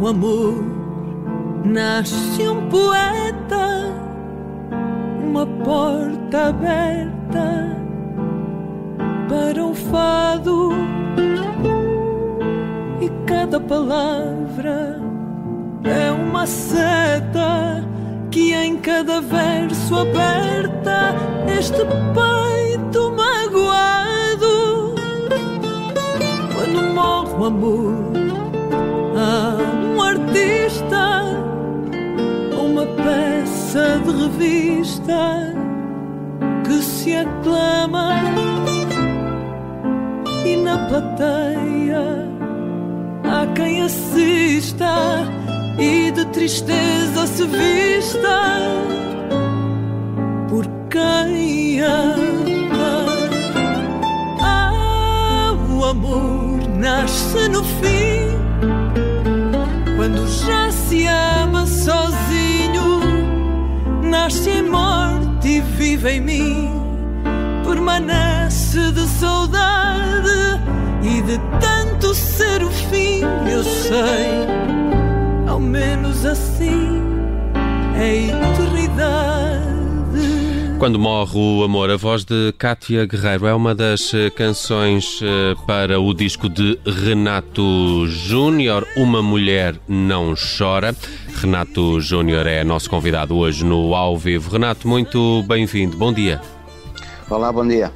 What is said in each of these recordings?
o amor, nasce um poeta, uma porta aberta para um fado. E cada palavra é uma seta que em cada verso aperta este peito quem assista e de tristeza se vista por quem ama. Ah, o amor nasce no fim, quando já se ama sozinho, nasce em morte e vive em mim, permanece de saudade e de tanto ser o fim, eu sei menos assim é eternidade. Quando morre o amor, a voz de Cátia Guerreiro é uma das eh, canções eh, para o disco de Renato Júnior, Uma Mulher Não Chora. Renato Júnior é nosso convidado hoje no Ao Vivo. Renato, muito bem-vindo. Bom dia. Olá, bom dia.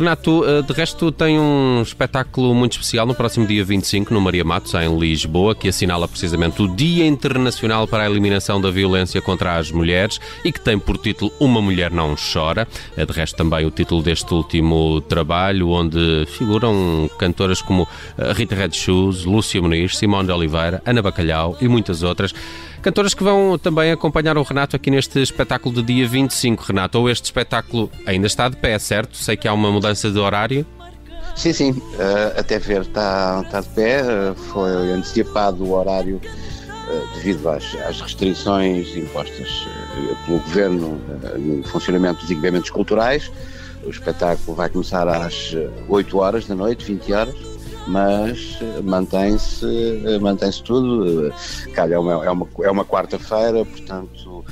Renato, eh, de resto tem um espetáculo muito especial no próximo dia 25 no Maria Matos, em Lisboa, que assinala precisamente o Dia Internacional para a Eliminação da Violência contra as Mulheres e que tem por título Uma Mulher Não Chora. É de resto também o título deste último trabalho, onde figuram cantoras como eh, Rita Red Shoes, Lúcia Muniz, Simone de Oliveira, Ana Bacalhau e muitas outras. Cantoras que vão também acompanhar o Renato aqui neste espetáculo do dia 25, Renato. Ou este espetáculo ainda está de pé, certo? Sei que há uma mudança de horário. Sim, sim, uh, até ver está, está de pé. Uh, foi antecipado o horário uh, devido às, às, restrições impostas pelo Governo no funcionamento dos equipamentos culturais. O espetáculo vai começar às 8 horas da noite, 20 horas mas eh, mantém-se eh, mantém tudo. Eh, calha, é uma, é uma, é uma quarta-feira, portanto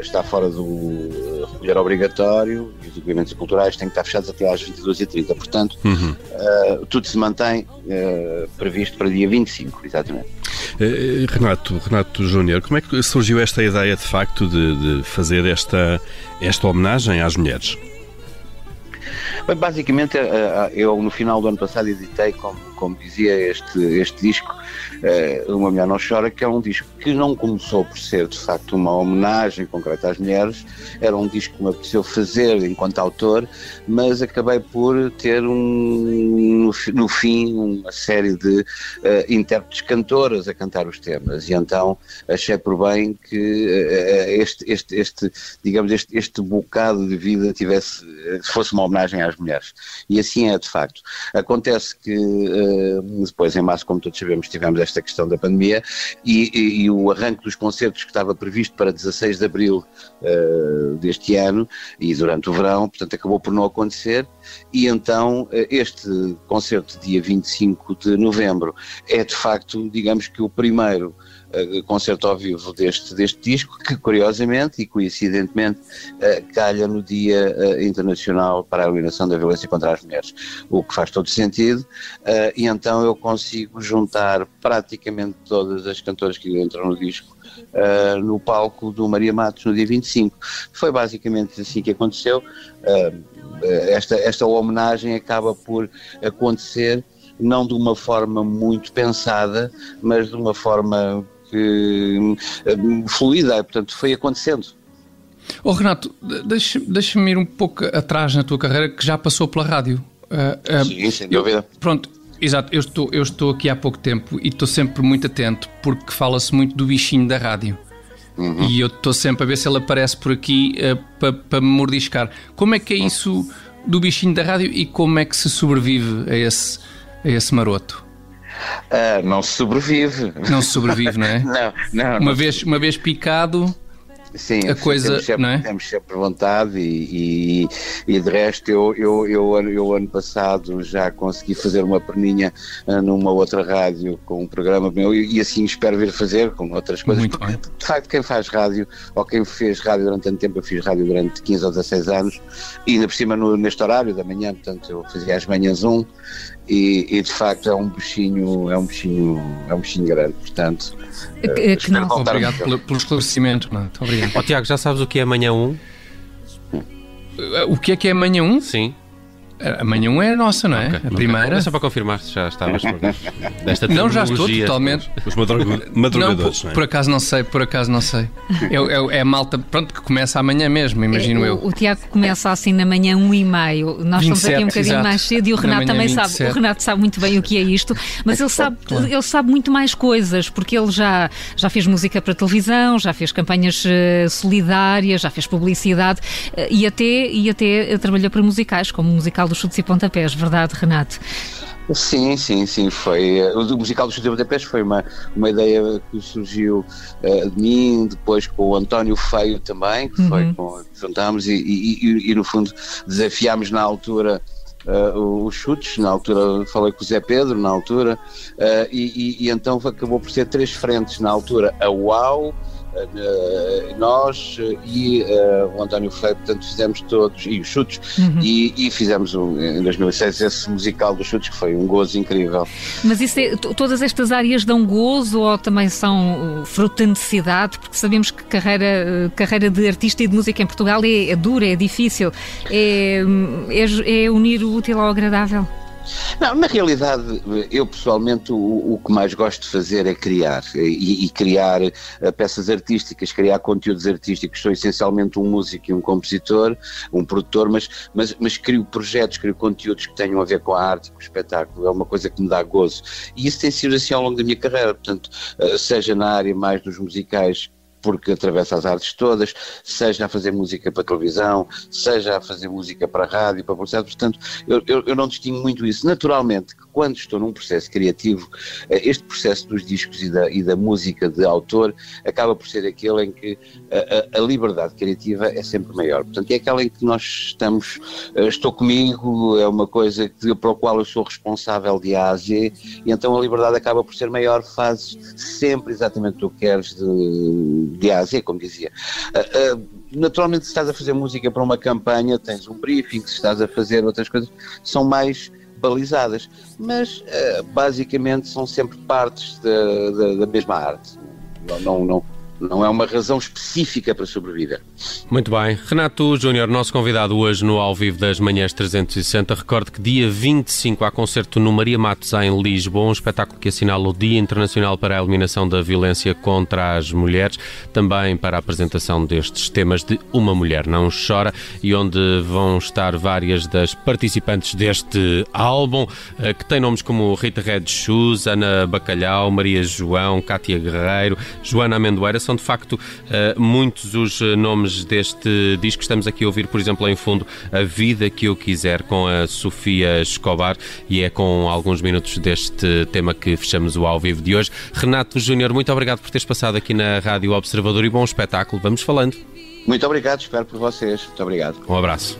está fora do recolher obrigatório e os equipamentos culturais têm que estar fechados até às 22h30. Portanto, uhum. tudo se mantém previsto para dia 25, exatamente. Renato, Renato Júnior, como é que surgiu esta ideia de facto de, de fazer esta, esta homenagem às mulheres? Bem, basicamente, eu no final do ano passado editei, como, como dizia, este, este disco uh, Uma Mulher Não Chora, que é um disco que não começou por ser de facto uma homenagem concreta às mulheres, era um disco que me apeteceu fazer enquanto autor, mas acabei por ter um, no, fim uma série de uh, intérpretes cantoras a cantar os temas e então achei por bem que uh, este, este, este, digamos, este, este bocado de vida tivesse, fosse uma homenagem às mulheres. E assim é de facto. Acontece que depois em março, como todos sabemos, tivemos esta questão da pandemia e, e, e, o arranque dos concertos que estava previsto para 16 de abril uh, deste ano e durante o verão, portanto acabou por não acontecer. E então uh, este concerto dia 25 de novembro é de facto, digamos que o primeiro uh, concerto ao vivo deste, deste disco, que curiosamente e coincidentemente uh, calha no Dia uh, Internacional para a Eliminação da Violência contra as Mulheres, o que faz todo sentido, e então eu consigo juntar praticamente todas as cantoras que entram no disco Uh, no palco do Maria Matos no dia 25. Foi basicamente assim que aconteceu. Uh, esta, esta homenagem acaba por acontecer não de uma forma muito pensada, mas de uma forma que, uh, fluida, portanto foi acontecendo. Oh Renato, deixa-me deixa ir um pouco atrás na tua carreira que já passou pela rádio. Uh, uh, Sim, sem dúvida. Eu, pronto, exato, eu estou, eu estou aqui há pouco tempo e estou sempre muito atento porque fala-se muito do bichinho da rádio. Uhum. E eu estou sempre a ver se ele aparece por aqui uh, para pa me mordiscar. Como é que é isso do bichinho da rádio e como é que se sobrevive a esse, a esse maroto? Uh, não se sobrevive. Não se sobrevive, não é? não, não. Uma, não vez, uma vez picado. Sim, a coisa, temos sempre, não é? temos sempre vontade e, e, e de resto eu, eu, eu, eu, ano passado já consegui fazer uma perninha uh, numa outra rádio com um programa meu e, e assim espero vir fazer com outras coisas. Muito bem. de facto, quem faz rádio ou quem fez rádio durante tanto tempo, eu fiz rádio durante 15 ou 16 anos e ainda por cima no, neste horário da manhã, portanto eu fazia às manhãs um e, e, de facto é um bichinho, é um bichinho, é um bichinho grande, portanto. Que- uh, que não. Obrigado pelo, pelo esclarecimento. Renato. Obrigado. Ó Tiago, já sabes o que é amanhã 1? O que é que é amanhã 1? Sim. Amanhã 1 é a nossa, não é? Ok, a primeira. É só para confirmar se já estavas desta Não, já estou totalmente. Os madruga- Não, madrugadores, por, não é? por acaso não sei, por acaso não sei. É, é, é a malta, pronto, que começa amanhã mesmo, imagino É, eu. o, o Tiago começa assim na manhã, um e meio. Nós estamos aqui um 27, bocadinho exato. mais cedo e o Na Renato também sabe. 27. O Renato sabe muito bem o que é isto, mas ele sabe, ele sabe muito mais coisas, porque ele já, já fez música para televisão, já fez campanhas eh, solidárias, já fez publicidade eh, e até, e até eh, trabalhou para musicais, como o musical dos chutes e pontapés, verdade, Renato? Sim, sim, sim, foi. eh, O musical do Chute de Budapeste foi uma, uma ideia que surgiu eh, de mim, depois com o António Feio também, que foi com que juntámos e, e- e- e, no fundo desafiámos na altura. eh, os chutes, na altura falei com o Zé Pedro, na altura, eh, e, e- e então acabou por ser três frentes, na altura a UAU, nós eh, e eh, o António Feio, portanto fizemos todos, e os chutes, e, e fizemos um, em 2006 esse musical dos chutes que foi um gozo incrível. Mas isso é, todas estas áreas dão gozo ou também são uh, fruto da necessidade? Porque sabemos que carreira, uh, carreira de artista e de música em Portugal é, é dura, é difícil. É, hum, é é unir o útil ao agradável. Não, na realidade, eu pessoalmente o, o que mais gosto de fazer é criar e, e criar eh, peças artísticas, criar conteúdos artísticos. Sou essencialmente um músico e um compositor, um produtor, mas, mas, mas crio projetos, crio conteúdos que tenham a ver com a arte, com o espetáculo. É uma coisa que me dá gozo. E isso tem sido assim ao longo da minha carreira, portanto, eh, seja na área mais dos musicais porque atravessa as artes todas, seja a fazer música para televisão, seja a fazer música para rádio, para publicidade, portanto, eu, eu, eu não distingo muito isso. Naturalmente, quando estou num processo criativo, eh, este processo dos discos e da, e da música de autor acaba por ser aquele em que a, a- a liberdade criativa é sempre maior. Portanto, é aquela em que nós estamos, eh, estou comigo, é uma coisa que, para a qual eu sou responsável de A a Z, e então a liberdade acaba por ser maior, fazes sempre exatamente o que queres de, de A a Z, como dizia. Ah, ah, naturalmente, se estás a fazer música para uma campanha, tens um briefing, se estás a fazer outras coisas, são mais balizadas, mas ah, basicamente são sempre partes da, da, da mesma arte. Não, não, não, não é uma razão específica para sobreviver. Muito bem. Renato Júnior, nosso convidado hoje no Ao Vivo das Manhãs 360. Recordo que dia 25 há concerto no Maria Matos em Lisboa, um espetáculo que assinala o Dia Internacional para a Eliminação da Violência contra as Mulheres, também para a apresentação destes temas de Uma Mulher Não Chora e onde vão estar várias das participantes deste álbum, eh, que tem nomes como Rita Red Shoes, Ana Bacalhau, Maria João, Cátia Guerreiro, Joana Amendoeira. São de facto eh, muitos os eh, nomes deste disco. Estamos aqui a ouvir, por exemplo, em fundo A Vida que Eu Quiser com a Sofia Escobar e é com alguns minutos deste tema que fechamos o ao vivo de hoje. Renato Júnior, muito obrigado por teres passado aqui na Rádio Observador e bom espetáculo. Vamos falando. Muito obrigado, espero por vocês. Muito obrigado. Um abraço.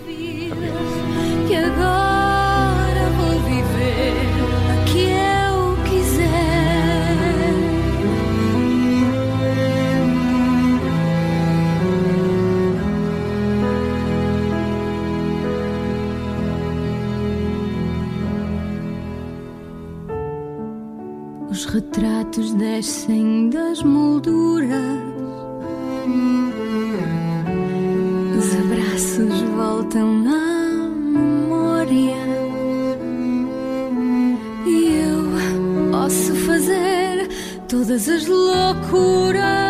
Descem das molduras. Os abraços voltam à memória e eu posso fazer todas as loucuras